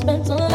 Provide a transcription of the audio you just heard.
Spent a.